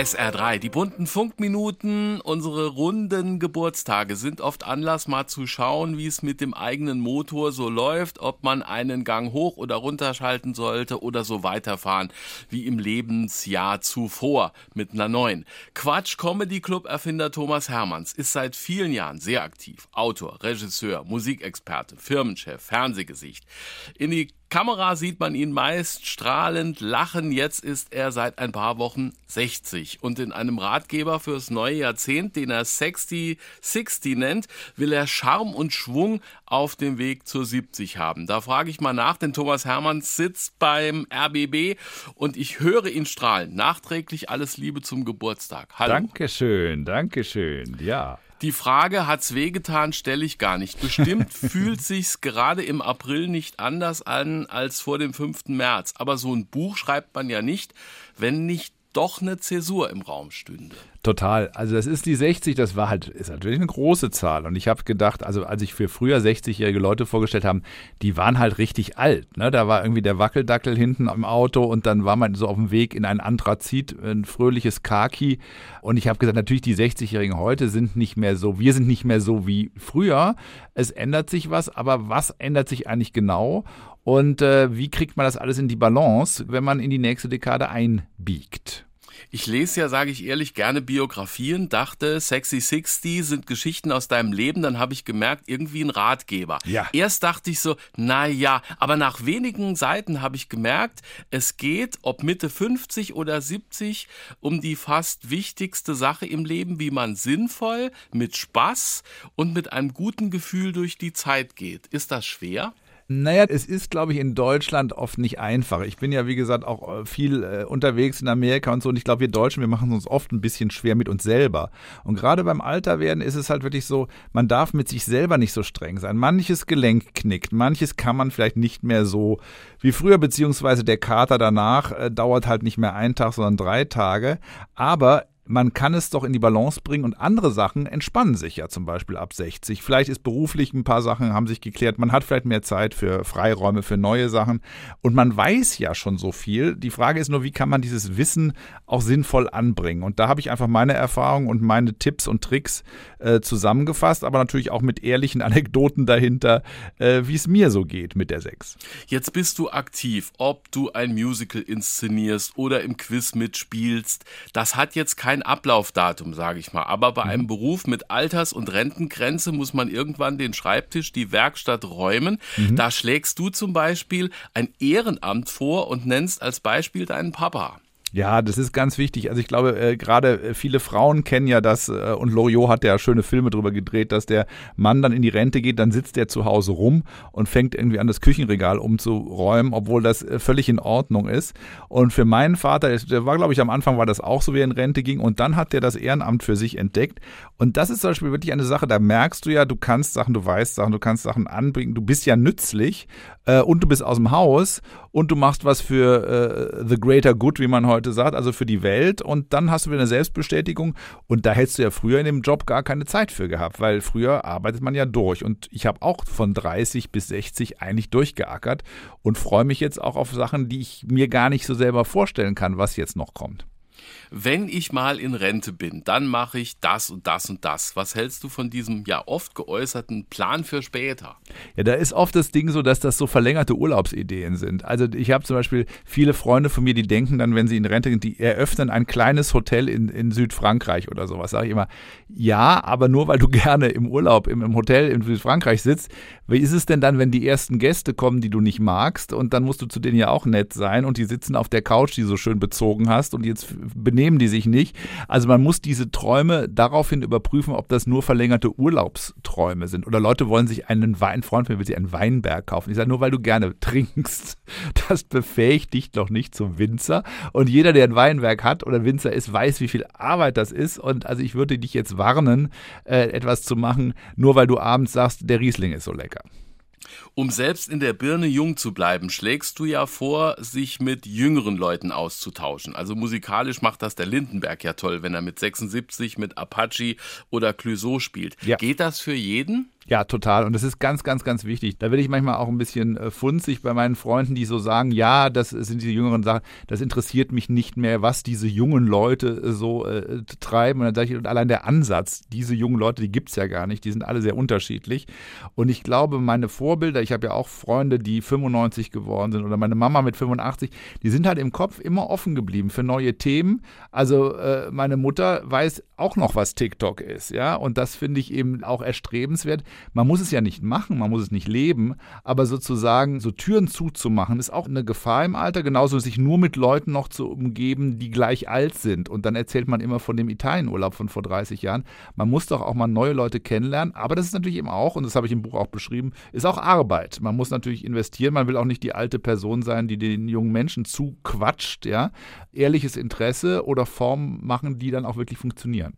SR3, die bunten Funkminuten, unsere runden Geburtstage sind oft Anlass, mal zu schauen, wie es mit dem eigenen Motor so läuft, ob man einen Gang hoch oder runter schalten sollte oder so weiterfahren wie im Lebensjahr zuvor mit einer neuen. Quatsch Comedy Club Erfinder Thomas Hermanns ist seit vielen Jahren sehr aktiv. Autor, Regisseur, Musikexperte, Firmenchef, Fernsehgesicht. In die Kamera sieht man ihn meist strahlend lachen. Jetzt ist er seit ein paar Wochen 60. Und in einem Ratgeber fürs neue Jahrzehnt, den er Sexty 60 nennt, will er Charme und Schwung auf dem Weg zur 70 haben. Da frage ich mal nach, denn Thomas Hermanns sitzt beim RBB und ich höre ihn strahlen. Nachträglich alles Liebe zum Geburtstag. Hallo. Dankeschön, Dankeschön. Ja. Die Frage, hat's wehgetan, stelle ich gar nicht. Bestimmt fühlt sich's gerade im April nicht anders an als vor dem 5. März. Aber so ein Buch schreibt man ja nicht, wenn nicht doch eine Zäsur im Raum stünde. Total. Also das ist die 60, das war halt, ist natürlich eine große Zahl. Und ich habe gedacht, also als ich für früher 60-jährige Leute vorgestellt haben, die waren halt richtig alt. Ne? Da war irgendwie der Wackeldackel hinten am Auto und dann war man so auf dem Weg in ein Anthrazit, ein fröhliches Kaki. Und ich habe gesagt, natürlich die 60-Jährigen heute sind nicht mehr so, wir sind nicht mehr so wie früher. Es ändert sich was, aber was ändert sich eigentlich genau? Und äh, wie kriegt man das alles in die Balance, wenn man in die nächste Dekade einbiegt? Ich lese ja, sage ich ehrlich, gerne Biografien, dachte, Sexy 60 sind Geschichten aus deinem Leben, dann habe ich gemerkt, irgendwie ein Ratgeber. Ja. Erst dachte ich so, na ja, aber nach wenigen Seiten habe ich gemerkt, es geht, ob Mitte 50 oder 70, um die fast wichtigste Sache im Leben, wie man sinnvoll, mit Spaß und mit einem guten Gefühl durch die Zeit geht. Ist das schwer? Naja, es ist, glaube ich, in Deutschland oft nicht einfach. Ich bin ja, wie gesagt, auch äh, viel äh, unterwegs in Amerika und so. Und ich glaube, wir Deutschen, wir machen uns oft ein bisschen schwer mit uns selber. Und gerade beim Alterwerden ist es halt wirklich so, man darf mit sich selber nicht so streng sein. Manches Gelenk knickt, manches kann man vielleicht nicht mehr so wie früher, beziehungsweise der Kater danach äh, dauert halt nicht mehr einen Tag, sondern drei Tage. Aber man kann es doch in die Balance bringen und andere Sachen entspannen sich ja zum Beispiel ab 60. Vielleicht ist beruflich ein paar Sachen haben sich geklärt. Man hat vielleicht mehr Zeit für Freiräume, für neue Sachen und man weiß ja schon so viel. Die Frage ist nur, wie kann man dieses Wissen auch sinnvoll anbringen? Und da habe ich einfach meine Erfahrungen und meine Tipps und Tricks äh, zusammengefasst, aber natürlich auch mit ehrlichen Anekdoten dahinter, äh, wie es mir so geht mit der 6. Jetzt bist du aktiv, ob du ein Musical inszenierst oder im Quiz mitspielst. Das hat jetzt kein kein Ablaufdatum, sage ich mal. Aber bei einem mhm. Beruf mit Alters- und Rentengrenze muss man irgendwann den Schreibtisch, die Werkstatt räumen. Mhm. Da schlägst du zum Beispiel ein Ehrenamt vor und nennst als Beispiel deinen Papa. Ja, das ist ganz wichtig. Also ich glaube, äh, gerade äh, viele Frauen kennen ja das, äh, und Loriot hat ja schöne Filme drüber gedreht, dass der Mann dann in die Rente geht, dann sitzt er zu Hause rum und fängt irgendwie an, das Küchenregal umzuräumen, obwohl das äh, völlig in Ordnung ist. Und für meinen Vater, der war, glaube ich, am Anfang war das auch so, wie er in Rente ging, und dann hat er das Ehrenamt für sich entdeckt. Und das ist zum Beispiel wirklich eine Sache, da merkst du ja, du kannst Sachen, du weißt Sachen, du kannst Sachen anbringen, du bist ja nützlich äh, und du bist aus dem Haus und du machst was für äh, the greater good, wie man heute sagt, also für die Welt. Und dann hast du wieder eine Selbstbestätigung. Und da hättest du ja früher in dem Job gar keine Zeit für gehabt, weil früher arbeitet man ja durch. Und ich habe auch von 30 bis 60 eigentlich durchgeackert und freue mich jetzt auch auf Sachen, die ich mir gar nicht so selber vorstellen kann, was jetzt noch kommt wenn ich mal in Rente bin, dann mache ich das und das und das. Was hältst du von diesem ja oft geäußerten Plan für später? Ja, da ist oft das Ding so, dass das so verlängerte Urlaubsideen sind. Also ich habe zum Beispiel viele Freunde von mir, die denken dann, wenn sie in Rente sind, die eröffnen ein kleines Hotel in, in Südfrankreich oder sowas. Sage ich immer, ja, aber nur weil du gerne im Urlaub im, im Hotel in Südfrankreich sitzt, wie ist es denn dann, wenn die ersten Gäste kommen, die du nicht magst und dann musst du zu denen ja auch nett sein und die sitzen auf der Couch, die du so schön bezogen hast und jetzt benehmen die sich nicht. Also man muss diese Träume daraufhin überprüfen, ob das nur verlängerte Urlaubsträume sind. Oder Leute wollen sich einen Wein, ein Freund will sich einen Weinberg kaufen. Ich sage, nur weil du gerne trinkst, das befähigt dich doch nicht zum Winzer. Und jeder, der ein Weinberg hat oder Winzer ist, weiß, wie viel Arbeit das ist. Und also ich würde dich jetzt warnen, äh, etwas zu machen, nur weil du abends sagst, der Riesling ist so lecker. Um selbst in der Birne jung zu bleiben, schlägst du ja vor, sich mit jüngeren Leuten auszutauschen. Also musikalisch macht das der Lindenberg ja toll, wenn er mit 76 mit Apache oder Clouseau spielt. Ja. Geht das für jeden? Ja, total. Und das ist ganz, ganz, ganz wichtig. Da werde ich manchmal auch ein bisschen äh, funzig bei meinen Freunden, die so sagen, ja, das sind diese jüngeren Sachen, das interessiert mich nicht mehr, was diese jungen Leute äh, so äh, treiben. Und dann sage ich, und allein der Ansatz, diese jungen Leute, die gibt es ja gar nicht, die sind alle sehr unterschiedlich. Und ich glaube, meine Vorbilder, ich habe ja auch Freunde, die 95 geworden sind oder meine Mama mit 85, die sind halt im Kopf immer offen geblieben für neue Themen. Also äh, meine Mutter weiß auch noch, was TikTok ist, ja. Und das finde ich eben auch erstrebenswert man muss es ja nicht machen, man muss es nicht leben, aber sozusagen so Türen zuzumachen, ist auch eine Gefahr im Alter, genauso sich nur mit Leuten noch zu umgeben, die gleich alt sind. Und dann erzählt man immer von dem Italienurlaub von vor 30 Jahren. Man muss doch auch mal neue Leute kennenlernen, aber das ist natürlich eben auch, und das habe ich im Buch auch beschrieben, ist auch Arbeit. Man muss natürlich investieren, man will auch nicht die alte Person sein, die den jungen Menschen zuquatscht, ja. Ehrliches Interesse oder Formen machen, die dann auch wirklich funktionieren.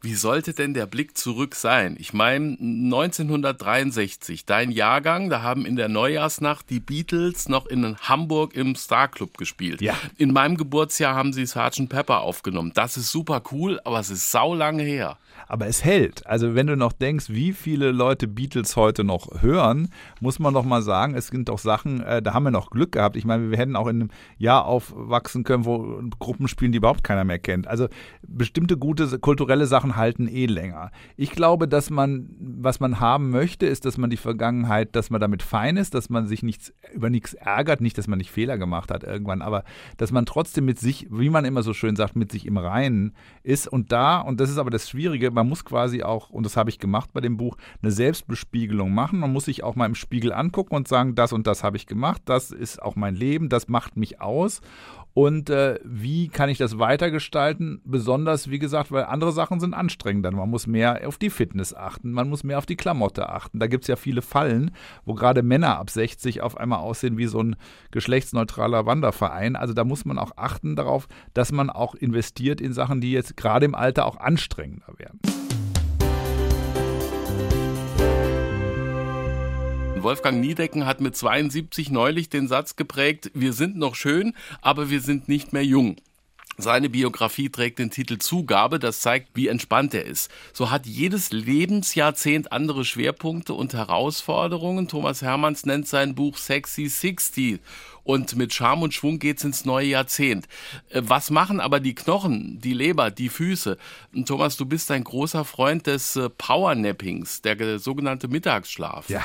Wie sollte denn der Blick zurück sein? Ich meine, 1963, dein Jahrgang, da haben in der Neujahrsnacht die Beatles noch in Hamburg im Star Club gespielt. Ja. In meinem Geburtsjahr haben sie Sgt. Pepper aufgenommen. Das ist super cool, aber es ist sau lange her aber es hält. Also wenn du noch denkst, wie viele Leute Beatles heute noch hören, muss man doch mal sagen, es sind doch Sachen, äh, da haben wir noch Glück gehabt. Ich meine, wir hätten auch in einem Jahr aufwachsen können, wo Gruppen spielen, die überhaupt keiner mehr kennt. Also bestimmte gute kulturelle Sachen halten eh länger. Ich glaube, dass man, was man haben möchte, ist, dass man die Vergangenheit, dass man damit fein ist, dass man sich nichts über nichts ärgert, nicht, dass man nicht Fehler gemacht hat irgendwann, aber dass man trotzdem mit sich, wie man immer so schön sagt, mit sich im Reinen ist und da, und das ist aber das Schwierige, man muss quasi auch, und das habe ich gemacht bei dem Buch, eine Selbstbespiegelung machen. Man muss sich auch mal im Spiegel angucken und sagen, das und das habe ich gemacht, das ist auch mein Leben, das macht mich aus und äh, wie kann ich das weitergestalten? Besonders, wie gesagt, weil andere Sachen sind anstrengender. Man muss mehr auf die Fitness achten, man muss mehr auf die Klamotte achten. Da gibt es ja viele Fallen, wo gerade Männer ab 60 auf einmal aussehen wie so ein geschlechtsneutraler Wanderverein. Also da muss man auch achten darauf, dass man auch investiert in Sachen, die jetzt gerade im Alter auch anstrengender werden. Wolfgang Niedecken hat mit 72 neulich den Satz geprägt, wir sind noch schön, aber wir sind nicht mehr jung. Seine Biografie trägt den Titel Zugabe, das zeigt, wie entspannt er ist. So hat jedes Lebensjahrzehnt andere Schwerpunkte und Herausforderungen. Thomas Hermanns nennt sein Buch Sexy 60 und mit Charme und Schwung geht's ins neue Jahrzehnt. Äh, was machen aber die Knochen, die Leber, die Füße? Thomas, du bist ein großer Freund des äh, Powernappings, der sogenannte Mittagsschlaf. Ja.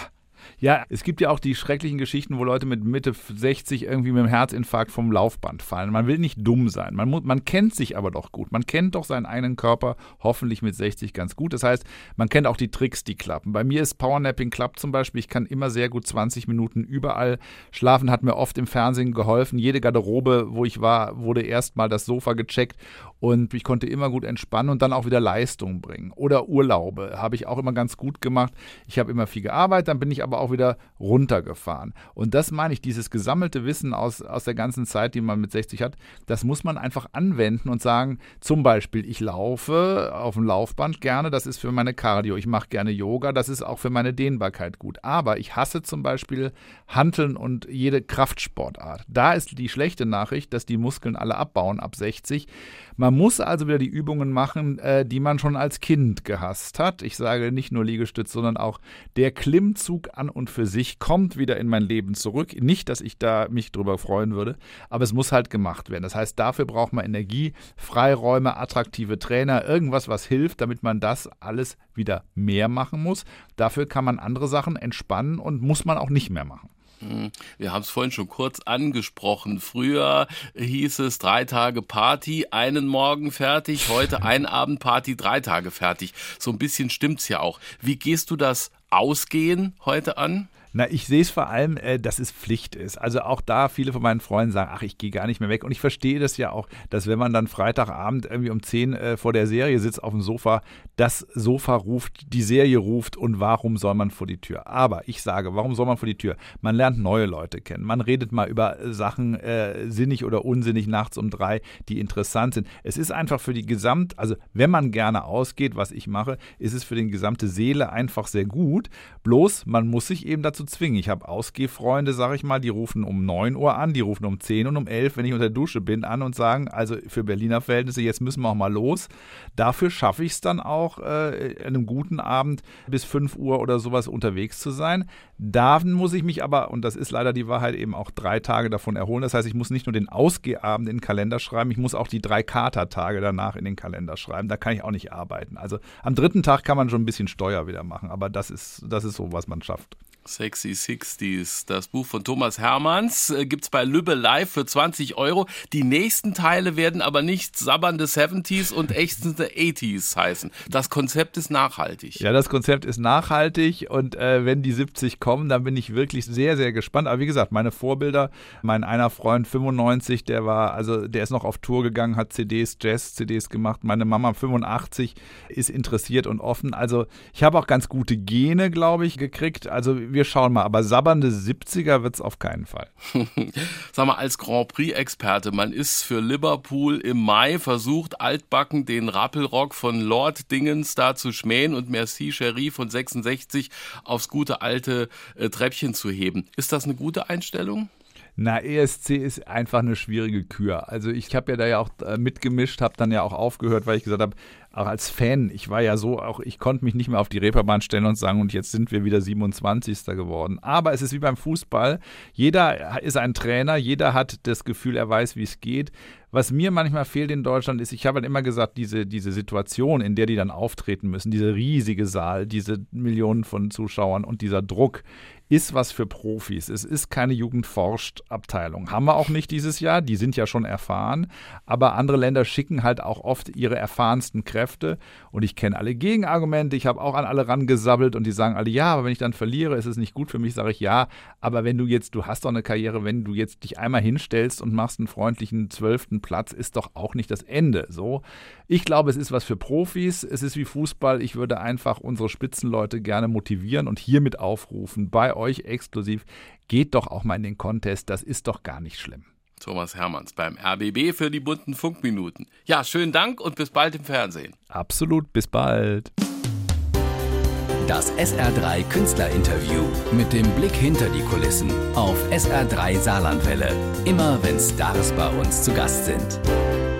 Ja, es gibt ja auch die schrecklichen Geschichten, wo Leute mit Mitte 60 irgendwie mit dem Herzinfarkt vom Laufband fallen. Man will nicht dumm sein. Man, muss, man kennt sich aber doch gut. Man kennt doch seinen eigenen Körper hoffentlich mit 60 ganz gut. Das heißt, man kennt auch die Tricks, die klappen. Bei mir ist Powernapping klappt zum Beispiel. Ich kann immer sehr gut 20 Minuten überall schlafen. Hat mir oft im Fernsehen geholfen. Jede Garderobe, wo ich war, wurde erstmal das Sofa gecheckt und ich konnte immer gut entspannen und dann auch wieder Leistung bringen. Oder Urlaube habe ich auch immer ganz gut gemacht. Ich habe immer viel gearbeitet, dann bin ich aber auch wieder runtergefahren. Und das meine ich, dieses gesammelte Wissen aus, aus der ganzen Zeit, die man mit 60 hat, das muss man einfach anwenden und sagen, zum Beispiel, ich laufe auf dem Laufband gerne, das ist für meine Cardio. Ich mache gerne Yoga, das ist auch für meine Dehnbarkeit gut. Aber ich hasse zum Beispiel Hanteln und jede Kraftsportart. Da ist die schlechte Nachricht, dass die Muskeln alle abbauen ab 60. Man muss also wieder die Übungen machen, äh, die man schon als Kind gehasst hat. Ich sage nicht nur Liegestütz, sondern auch der Klimmzug an und für sich kommt wieder in mein Leben zurück. Nicht, dass ich da mich drüber freuen würde, aber es muss halt gemacht werden. Das heißt, dafür braucht man Energie, Freiräume, attraktive Trainer, irgendwas, was hilft, damit man das alles wieder mehr machen muss. Dafür kann man andere Sachen entspannen und muss man auch nicht mehr machen. Hm, wir haben es vorhin schon kurz angesprochen. Früher hieß es drei Tage Party, einen Morgen fertig, heute ein Abend Party, drei Tage fertig. So ein bisschen stimmt's ja auch. Wie gehst du das Ausgehen heute an? Na, ich sehe es vor allem, äh, dass es Pflicht ist. Also auch da viele von meinen Freunden sagen, ach, ich gehe gar nicht mehr weg. Und ich verstehe das ja auch, dass wenn man dann Freitagabend irgendwie um 10 äh, vor der Serie sitzt auf dem Sofa, das Sofa ruft, die Serie ruft und warum soll man vor die Tür? Aber ich sage, warum soll man vor die Tür? Man lernt neue Leute kennen. Man redet mal über Sachen äh, sinnig oder unsinnig nachts um drei, die interessant sind. Es ist einfach für die Gesamt, also wenn man gerne ausgeht, was ich mache, ist es für die gesamte Seele einfach sehr gut. Bloß man muss sich eben dazu zu zwingen. Ich habe Ausgehfreunde, sag ich mal, die rufen um 9 Uhr an, die rufen um 10 und um 11, wenn ich unter der Dusche bin, an und sagen, also für Berliner Verhältnisse, jetzt müssen wir auch mal los. Dafür schaffe ich es dann auch, äh, einem guten Abend bis 5 Uhr oder sowas unterwegs zu sein. Da muss ich mich aber, und das ist leider die Wahrheit, eben auch drei Tage davon erholen. Das heißt, ich muss nicht nur den Ausgehabend in den Kalender schreiben, ich muss auch die drei Katertage danach in den Kalender schreiben. Da kann ich auch nicht arbeiten. Also am dritten Tag kann man schon ein bisschen Steuer wieder machen, aber das ist, das ist so, was man schafft. Sexy 60s. Das Buch von Thomas Hermanns äh, gibt es bei Lübbe Live für 20 Euro. Die nächsten Teile werden aber nicht sabbernde 70s und ächzende 80s heißen. Das Konzept ist nachhaltig. Ja, das Konzept ist nachhaltig und äh, wenn die 70 kommen, dann bin ich wirklich sehr, sehr gespannt. Aber wie gesagt, meine Vorbilder, mein einer Freund 95, der war, also der ist noch auf Tour gegangen, hat CDs, Jazz-CDs gemacht. Meine Mama 85 ist interessiert und offen. Also ich habe auch ganz gute Gene, glaube ich, gekriegt. Also wir schauen mal. Aber sabbernde 70er wird es auf keinen Fall. Sag mal, als Grand Prix-Experte, man ist für Liverpool im Mai versucht, altbacken den Rappelrock von Lord Dingens da zu schmähen und Merci Cherie von 66 aufs gute alte äh, Treppchen zu heben. Ist das eine gute Einstellung? Na, ESC ist einfach eine schwierige Kür. Also ich habe ja da ja auch äh, mitgemischt, habe dann ja auch aufgehört, weil ich gesagt habe, auch als Fan, ich war ja so, auch ich konnte mich nicht mehr auf die Reeperbahn stellen und sagen, und jetzt sind wir wieder 27. geworden. Aber es ist wie beim Fußball. Jeder ist ein Trainer, jeder hat das Gefühl, er weiß, wie es geht. Was mir manchmal fehlt in Deutschland ist, ich habe halt immer gesagt, diese, diese Situation, in der die dann auftreten müssen, dieser riesige Saal, diese Millionen von Zuschauern und dieser Druck, ist was für Profis. Es ist keine Jugendforscht-Abteilung. Haben wir auch nicht dieses Jahr, die sind ja schon erfahren. Aber andere Länder schicken halt auch oft ihre erfahrensten Kräfte. Und ich kenne alle Gegenargumente. Ich habe auch an alle rangesabbelt und die sagen alle, ja, aber wenn ich dann verliere, ist es nicht gut für mich, sage ich ja. Aber wenn du jetzt, du hast doch eine Karriere, wenn du jetzt dich einmal hinstellst und machst einen freundlichen zwölften Platz, ist doch auch nicht das Ende. So. Ich glaube, es ist was für Profis. Es ist wie Fußball. Ich würde einfach unsere Spitzenleute gerne motivieren und hiermit aufrufen, bei euch exklusiv, geht doch auch mal in den Contest. Das ist doch gar nicht schlimm. Thomas Hermanns beim RBB für die bunten Funkminuten. Ja, schönen Dank und bis bald im Fernsehen. Absolut, bis bald. Das SR3 Künstlerinterview mit dem Blick hinter die Kulissen auf SR3 Saarlandwelle. Immer wenn Stars bei uns zu Gast sind.